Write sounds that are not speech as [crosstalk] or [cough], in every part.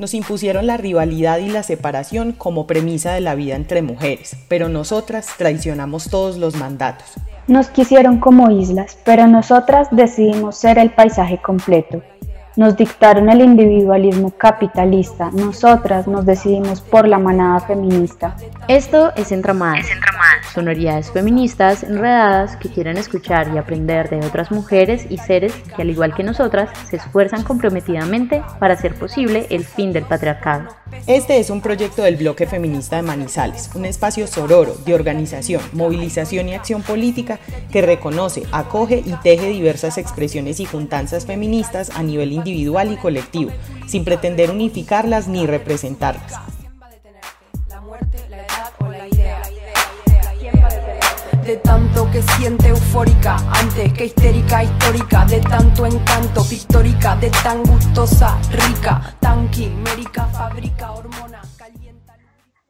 Nos impusieron la rivalidad y la separación como premisa de la vida entre mujeres, pero nosotras traicionamos todos los mandatos. Nos quisieron como islas, pero nosotras decidimos ser el paisaje completo. Nos dictaron el individualismo capitalista, nosotras nos decidimos por la manada feminista. Esto es Entramadas, sonoridades feministas enredadas que quieren escuchar y aprender de otras mujeres y seres que al igual que nosotras se esfuerzan comprometidamente para hacer posible el fin del patriarcado. Este es un proyecto del Bloque Feminista de Manizales, un espacio sororo de organización, movilización y acción política que reconoce, acoge y teje diversas expresiones y juntanzas feministas a nivel individual y colectivo, sin pretender unificarlas ni representarlas. De tanto que siente eufórica, antes que histérica, histórica, de tanto encanto, pictórica, de tan gustosa, rica, tan quimérica, fábrica, hormona, calienta.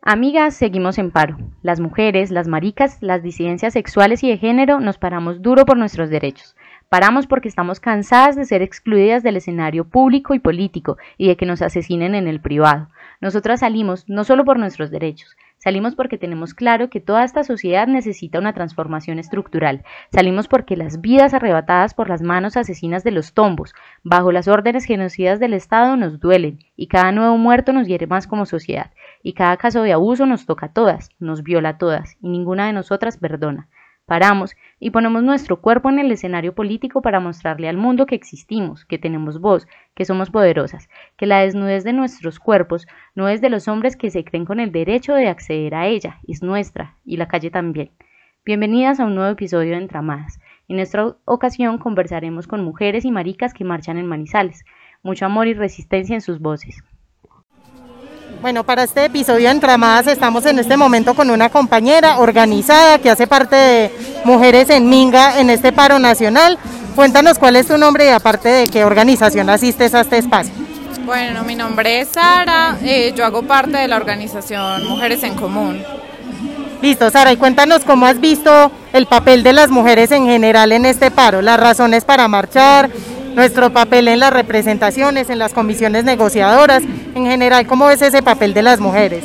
Amigas, seguimos en paro. Las mujeres, las maricas, las disidencias sexuales y de género nos paramos duro por nuestros derechos. Paramos porque estamos cansadas de ser excluidas del escenario público y político y de que nos asesinen en el privado. Nosotras salimos no solo por nuestros derechos, salimos porque tenemos claro que toda esta sociedad necesita una transformación estructural. Salimos porque las vidas arrebatadas por las manos asesinas de los tombos, bajo las órdenes genocidas del Estado, nos duelen, y cada nuevo muerto nos hiere más como sociedad, y cada caso de abuso nos toca a todas, nos viola a todas, y ninguna de nosotras perdona. Paramos y ponemos nuestro cuerpo en el escenario político para mostrarle al mundo que existimos, que tenemos voz, que somos poderosas, que la desnudez de nuestros cuerpos no es de los hombres que se creen con el derecho de acceder a ella, es nuestra, y la calle también. Bienvenidas a un nuevo episodio de Entramadas. En esta ocasión conversaremos con mujeres y maricas que marchan en Manizales. Mucho amor y resistencia en sus voces. Bueno, para este episodio de Entramadas estamos en este momento con una compañera organizada que hace parte de Mujeres en Minga en este paro nacional. Cuéntanos cuál es tu nombre y aparte de qué organización asistes a este espacio. Bueno, mi nombre es Sara, eh, yo hago parte de la organización Mujeres en Común. Listo, Sara, y cuéntanos cómo has visto el papel de las mujeres en general en este paro, las razones para marchar, nuestro papel en las representaciones, en las comisiones negociadoras, en general, ¿cómo ves ese papel de las mujeres?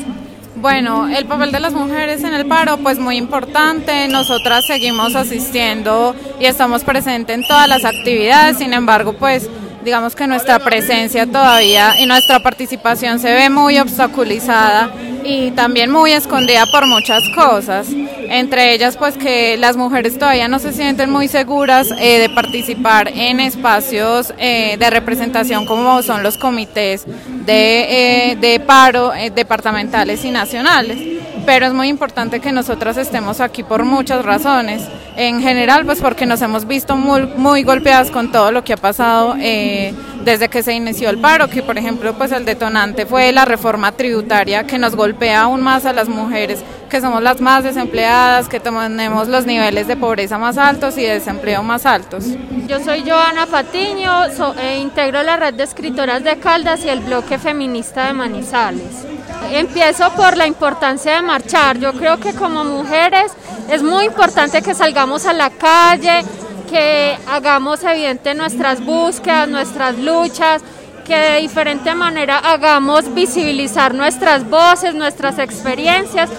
Bueno, el papel de las mujeres en el paro, pues muy importante. Nosotras seguimos asistiendo y estamos presentes en todas las actividades. Sin embargo, pues digamos que nuestra presencia todavía y nuestra participación se ve muy obstaculizada y también muy escondida por muchas cosas, entre ellas pues que las mujeres todavía no se sienten muy seguras eh, de participar en espacios eh, de representación como son los comités de, eh, de paro departamentales y nacionales pero es muy importante que nosotras estemos aquí por muchas razones. En general, pues porque nos hemos visto muy, muy golpeadas con todo lo que ha pasado eh, desde que se inició el paro, que por ejemplo, pues el detonante fue la reforma tributaria que nos golpea aún más a las mujeres, que somos las más desempleadas, que tenemos los niveles de pobreza más altos y de desempleo más altos. Yo soy Joana Patiño, e integro la red de escritoras de Caldas y el bloque feminista de Manizales. Empiezo por la importancia de marchar. Yo creo que como mujeres es muy importante que salgamos a la calle, que hagamos evidente nuestras búsquedas, nuestras luchas, que de diferente manera hagamos visibilizar nuestras voces, nuestras experiencias,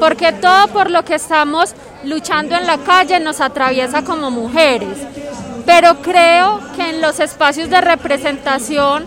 porque todo por lo que estamos luchando en la calle nos atraviesa como mujeres. Pero creo que en los espacios de representación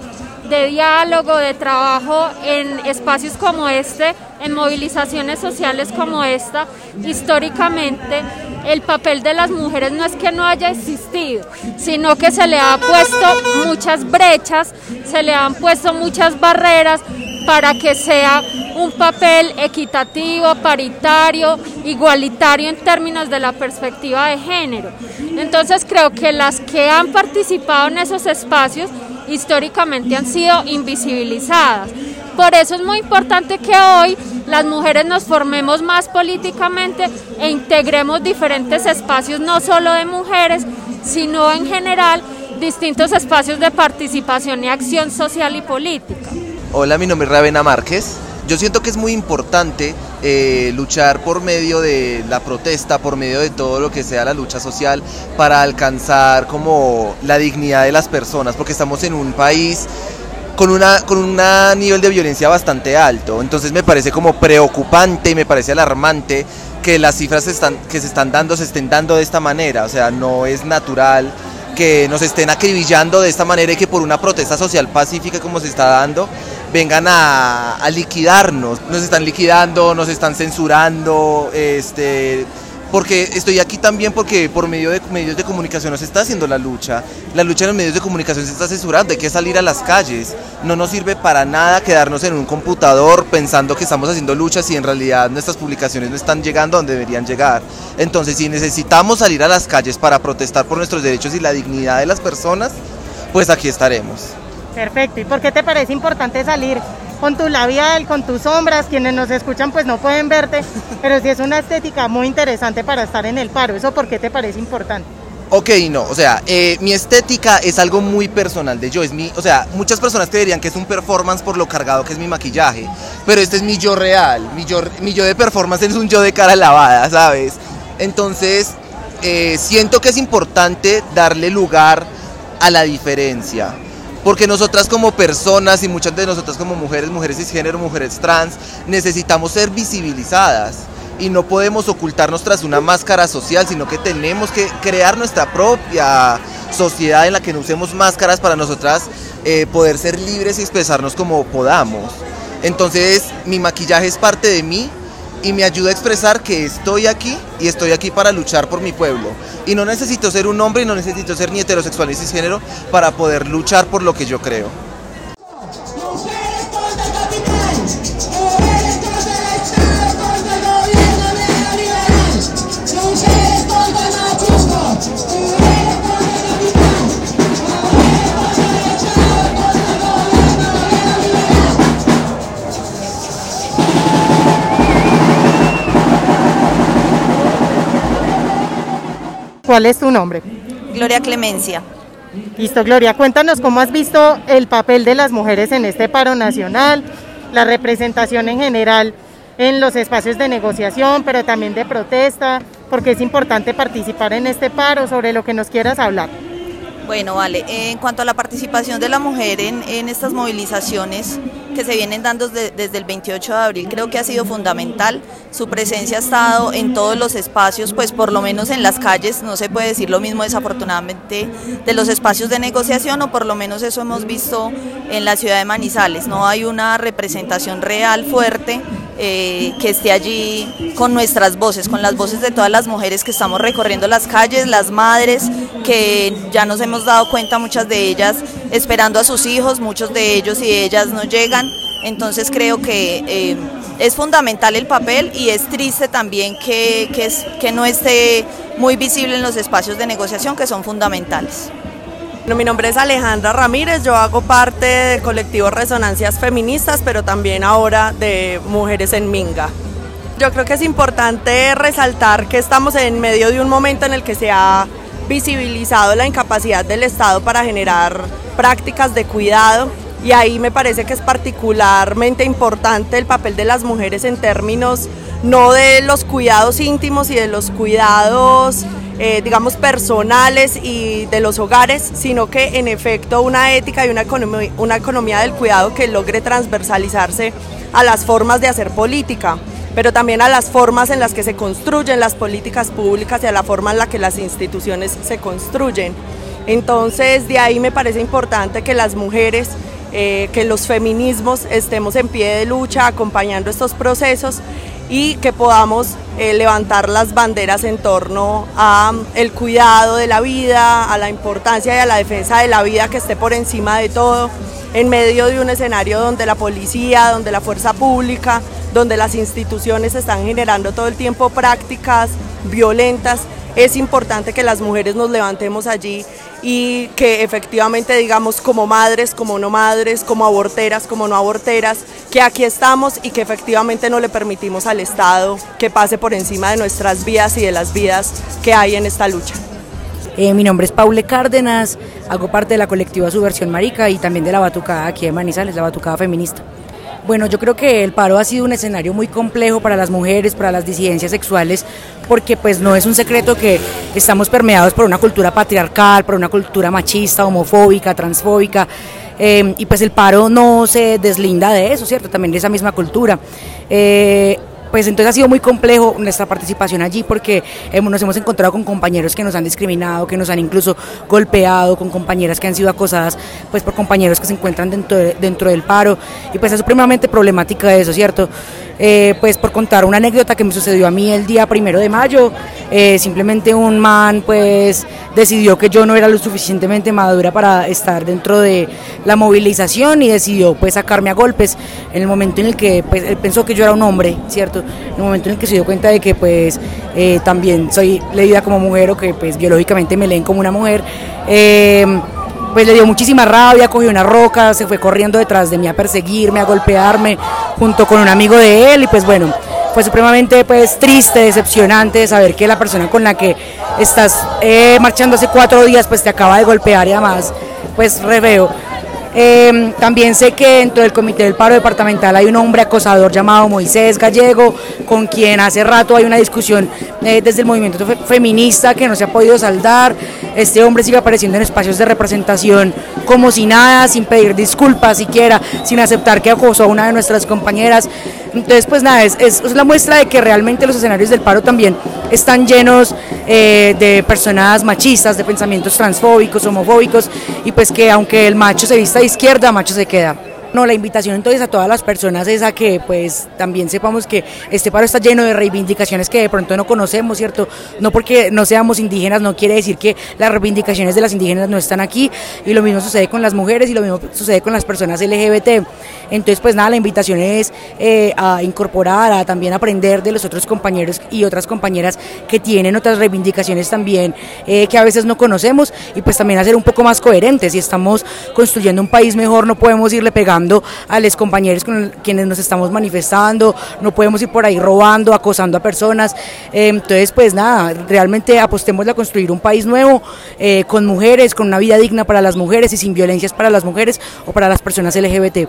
de diálogo, de trabajo en espacios como este, en movilizaciones sociales como esta, históricamente el papel de las mujeres no es que no haya existido, sino que se le ha puesto muchas brechas, se le han puesto muchas barreras para que sea un papel equitativo, paritario, igualitario en términos de la perspectiva de género. Entonces creo que las que han participado en esos espacios históricamente han sido invisibilizadas. Por eso es muy importante que hoy las mujeres nos formemos más políticamente e integremos diferentes espacios, no solo de mujeres, sino en general distintos espacios de participación y acción social y política. Hola, mi nombre es Ravena Márquez. Yo siento que es muy importante eh, luchar por medio de la protesta, por medio de todo lo que sea la lucha social, para alcanzar como la dignidad de las personas, porque estamos en un país con una con un nivel de violencia bastante alto. Entonces me parece como preocupante y me parece alarmante que las cifras están, que se están dando se estén dando de esta manera. O sea, no es natural que nos estén acribillando de esta manera y que por una protesta social pacífica como se está dando vengan a, a liquidarnos. Nos están liquidando, nos están censurando, este porque estoy aquí también porque por medio de medios de comunicación se está haciendo la lucha. La lucha en los medios de comunicación se está censurando, hay que salir a las calles. No nos sirve para nada quedarnos en un computador pensando que estamos haciendo luchas y en realidad nuestras publicaciones no están llegando donde deberían llegar. Entonces, si necesitamos salir a las calles para protestar por nuestros derechos y la dignidad de las personas, pues aquí estaremos. Perfecto. ¿Y por qué te parece importante salir con tu labial, con tus sombras. Quienes nos escuchan pues no pueden verte, [laughs] pero sí es una estética muy interesante para estar en el paro. ¿Eso por qué te parece importante? Ok, no, o sea, eh, mi estética es algo muy personal de yo, es mi, o sea, muchas personas creerían que es un performance por lo cargado que es mi maquillaje, pero este es mi yo real, mi yo, mi yo de performance es un yo de cara lavada, ¿sabes? Entonces, eh, siento que es importante darle lugar a la diferencia porque nosotras como personas y muchas de nosotras como mujeres, mujeres cisgénero, mujeres trans, necesitamos ser visibilizadas y no podemos ocultarnos tras una máscara social, sino que tenemos que crear nuestra propia sociedad en la que no usemos máscaras para nosotras eh, poder ser libres y expresarnos como podamos. Entonces mi maquillaje es parte de mí y me ayuda a expresar que estoy aquí y estoy aquí para luchar por mi pueblo. Y no necesito ser un hombre y no necesito ser ni heterosexual ni cisgénero para poder luchar por lo que yo creo. ¿Cuál es tu nombre? Gloria Clemencia. Listo, Gloria, cuéntanos cómo has visto el papel de las mujeres en este paro nacional, la representación en general en los espacios de negociación, pero también de protesta, porque es importante participar en este paro, sobre lo que nos quieras hablar. Bueno, vale. En cuanto a la participación de la mujer en, estas movilizaciones que se vienen dando desde el 28 de abril, creo que ha sido fundamental. Su presencia ha estado en todos los espacios, pues por lo menos en las calles, no se puede decir lo mismo desafortunadamente de los espacios de negociación, o por lo menos eso hemos visto en la ciudad de Manizales. No hay una representación real fuerte eh, que esté allí con nuestras voces, con las voces de todas las mujeres que estamos recorriendo las calles, las madres, que ya nos hemos dado cuenta muchas de ellas esperando a sus hijos, muchos de ellos y ellas no llegan. Entonces creo que eh, es fundamental el papel y es triste también que, que, es, que no esté muy visible en los espacios de negociación que son fundamentales mi nombre es Alejandra Ramírez, yo hago parte del colectivo Resonancias Feministas, pero también ahora de Mujeres en Minga. Yo creo que es importante resaltar que estamos en medio de un momento en el que se ha visibilizado la incapacidad del Estado para generar prácticas de cuidado y ahí me parece que es particularmente importante el papel de las mujeres en términos no de los cuidados íntimos y de los cuidados eh, digamos, personales y de los hogares, sino que en efecto una ética y una economía, una economía del cuidado que logre transversalizarse a las formas de hacer política pero también a las formas en las que se construyen las políticas públicas y a la forma en la que las instituciones se construyen. Entonces, de ahí me parece importante que las mujeres, eh, que los feminismos estemos en pie de lucha acompañando estos procesos y que podamos eh, levantar las banderas en torno a mm, el cuidado de la vida, a la importancia y a la defensa de la vida que esté por encima de todo, en medio de un escenario donde la policía, donde la fuerza pública, donde las instituciones están generando todo el tiempo prácticas violentas es importante que las mujeres nos levantemos allí y que efectivamente digamos como madres, como no madres, como aborteras, como no aborteras, que aquí estamos y que efectivamente no le permitimos al Estado que pase por encima de nuestras vidas y de las vidas que hay en esta lucha. Eh, mi nombre es Paule Cárdenas, hago parte de la colectiva Subversión Marica y también de la Batucada aquí de Manizales, la Batucada Feminista. Bueno, yo creo que el paro ha sido un escenario muy complejo para las mujeres, para las disidencias sexuales, porque pues no es un secreto que estamos permeados por una cultura patriarcal, por una cultura machista, homofóbica, transfóbica, eh, y pues el paro no se deslinda de eso, ¿cierto? También de esa misma cultura. Eh, pues entonces ha sido muy complejo nuestra participación allí porque nos hemos encontrado con compañeros que nos han discriminado, que nos han incluso golpeado, con compañeras que han sido acosadas pues por compañeros que se encuentran dentro, dentro del paro y pues es supremamente problemática eso, ¿cierto? Eh, pues por contar una anécdota que me sucedió a mí el día primero de mayo, eh, simplemente un man pues decidió que yo no era lo suficientemente madura para estar dentro de la movilización y decidió pues sacarme a golpes en el momento en el que pues él pensó que yo era un hombre, ¿cierto? En el momento en el que se dio cuenta de que pues eh, también soy leída como mujer o que pues biológicamente me leen como una mujer pues le dio muchísima rabia, cogió una roca, se fue corriendo detrás de mí a perseguirme, a golpearme, junto con un amigo de él, y pues bueno, fue supremamente pues triste, decepcionante saber que la persona con la que estás eh, marchando hace cuatro días pues te acaba de golpear y además pues re veo. Em, también sé que dentro del Comité del Paro Departamental hay un hombre acosador llamado Moisés Gallego, con quien hace rato hay una discusión eh, desde el movimiento feminista que no se ha podido saldar. Este hombre sigue apareciendo en espacios de representación como si nada, sin pedir disculpas siquiera, sin aceptar que acosó a una de nuestras compañeras. Entonces, pues nada, es, es, la muestra de que realmente los escenarios del paro también están llenos eh, de personas machistas, de pensamientos transfóbicos, homofóbicos, y pues que aunque el macho se vista de izquierda, macho se queda. No, la invitación entonces a todas las personas es a que pues también sepamos que este paro está lleno de reivindicaciones que de pronto no conocemos, ¿cierto? No porque no seamos indígenas no quiere decir que las reivindicaciones de las indígenas no están aquí y lo mismo sucede con las mujeres y lo mismo sucede con las personas LGBT. Entonces pues nada, la invitación es eh, a incorporar, a también aprender de los otros compañeros y otras compañeras que tienen otras reivindicaciones también eh, que a veces no conocemos y pues también a ser un poco más coherentes. Si estamos construyendo un país mejor no podemos irle pegando a los compañeros con quienes nos estamos manifestando, no podemos ir por ahí robando, acosando a personas. Eh, entonces, pues nada, realmente apostemos a construir un país nuevo, eh, con mujeres, con una vida digna para las mujeres y sin violencias para las mujeres o para las personas LGBT.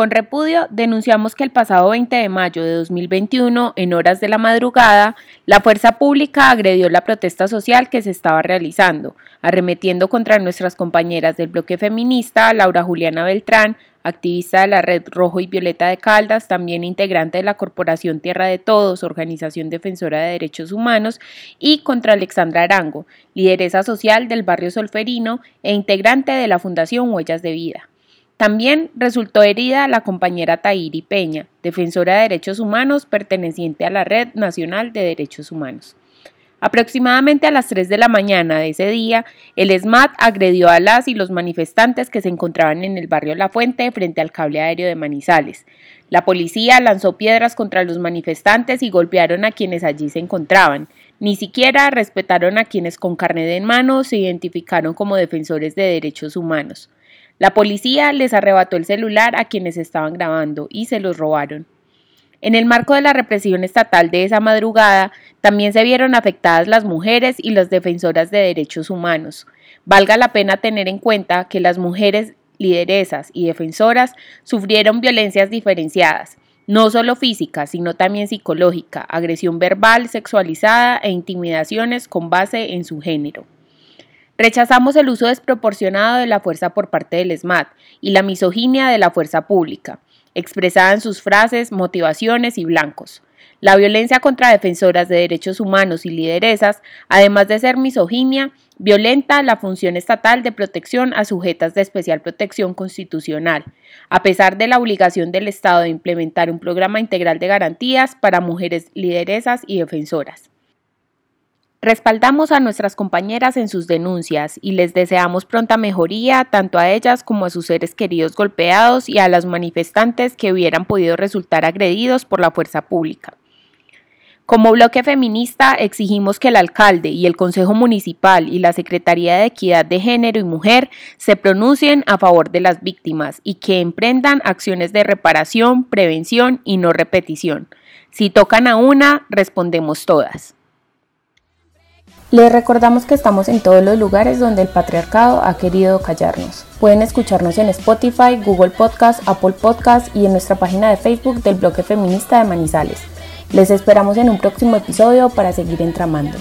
Con repudio, denunciamos que el pasado 20 de mayo de 2021, en horas de la madrugada, la fuerza pública agredió la protesta social que se estaba realizando, arremetiendo contra nuestras compañeras del bloque feminista, Laura Juliana Beltrán, activista de la Red Rojo y Violeta de Caldas, también integrante de la Corporación Tierra de Todos, organización defensora de derechos humanos, y contra Alexandra Arango, lideresa social del barrio Solferino e integrante de la Fundación Huellas de Vida. También resultó herida la compañera Tairi Peña, defensora de derechos humanos perteneciente a la Red Nacional de Derechos Humanos. Aproximadamente a las 3 de la mañana de ese día, el SMAT agredió a las y los manifestantes que se encontraban en el barrio La Fuente frente al cable aéreo de Manizales. La policía lanzó piedras contra los manifestantes y golpearon a quienes allí se encontraban. Ni siquiera respetaron a quienes con carnet en mano se identificaron como defensores de derechos humanos. La policía les arrebató el celular a quienes estaban grabando y se los robaron. En el marco de la represión estatal de esa madrugada, también se vieron afectadas las mujeres y las defensoras de derechos humanos. Valga la pena tener en cuenta que las mujeres lideresas y defensoras sufrieron violencias diferenciadas, no solo física, sino también psicológica, agresión verbal, sexualizada e intimidaciones con base en su género. Rechazamos el uso desproporcionado de la fuerza por parte del SMAT y la misoginia de la fuerza pública, expresada en sus frases, motivaciones y blancos. La violencia contra defensoras de derechos humanos y lideresas, además de ser misoginia, violenta la función estatal de protección a sujetas de especial protección constitucional, a pesar de la obligación del Estado de implementar un programa integral de garantías para mujeres lideresas y defensoras. Respaldamos a nuestras compañeras en sus denuncias y les deseamos pronta mejoría tanto a ellas como a sus seres queridos golpeados y a los manifestantes que hubieran podido resultar agredidos por la fuerza pública. Como bloque feminista exigimos que el alcalde y el Consejo Municipal y la Secretaría de Equidad de Género y Mujer se pronuncien a favor de las víctimas y que emprendan acciones de reparación, prevención y no repetición. Si tocan a una, respondemos todas. Les recordamos que estamos en todos los lugares donde el patriarcado ha querido callarnos. Pueden escucharnos en Spotify, Google Podcast, Apple Podcast y en nuestra página de Facebook del bloque feminista de Manizales. Les esperamos en un próximo episodio para seguir entramando.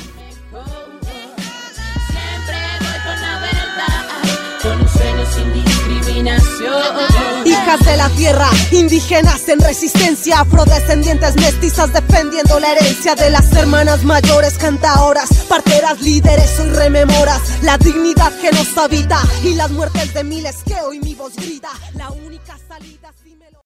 De la tierra, indígenas en resistencia, afrodescendientes mestizas defendiendo la herencia de las hermanas mayores, cantaoras, parteras, líderes, hoy rememoras la dignidad que nos habita y las muertes de miles que hoy mi voz grita.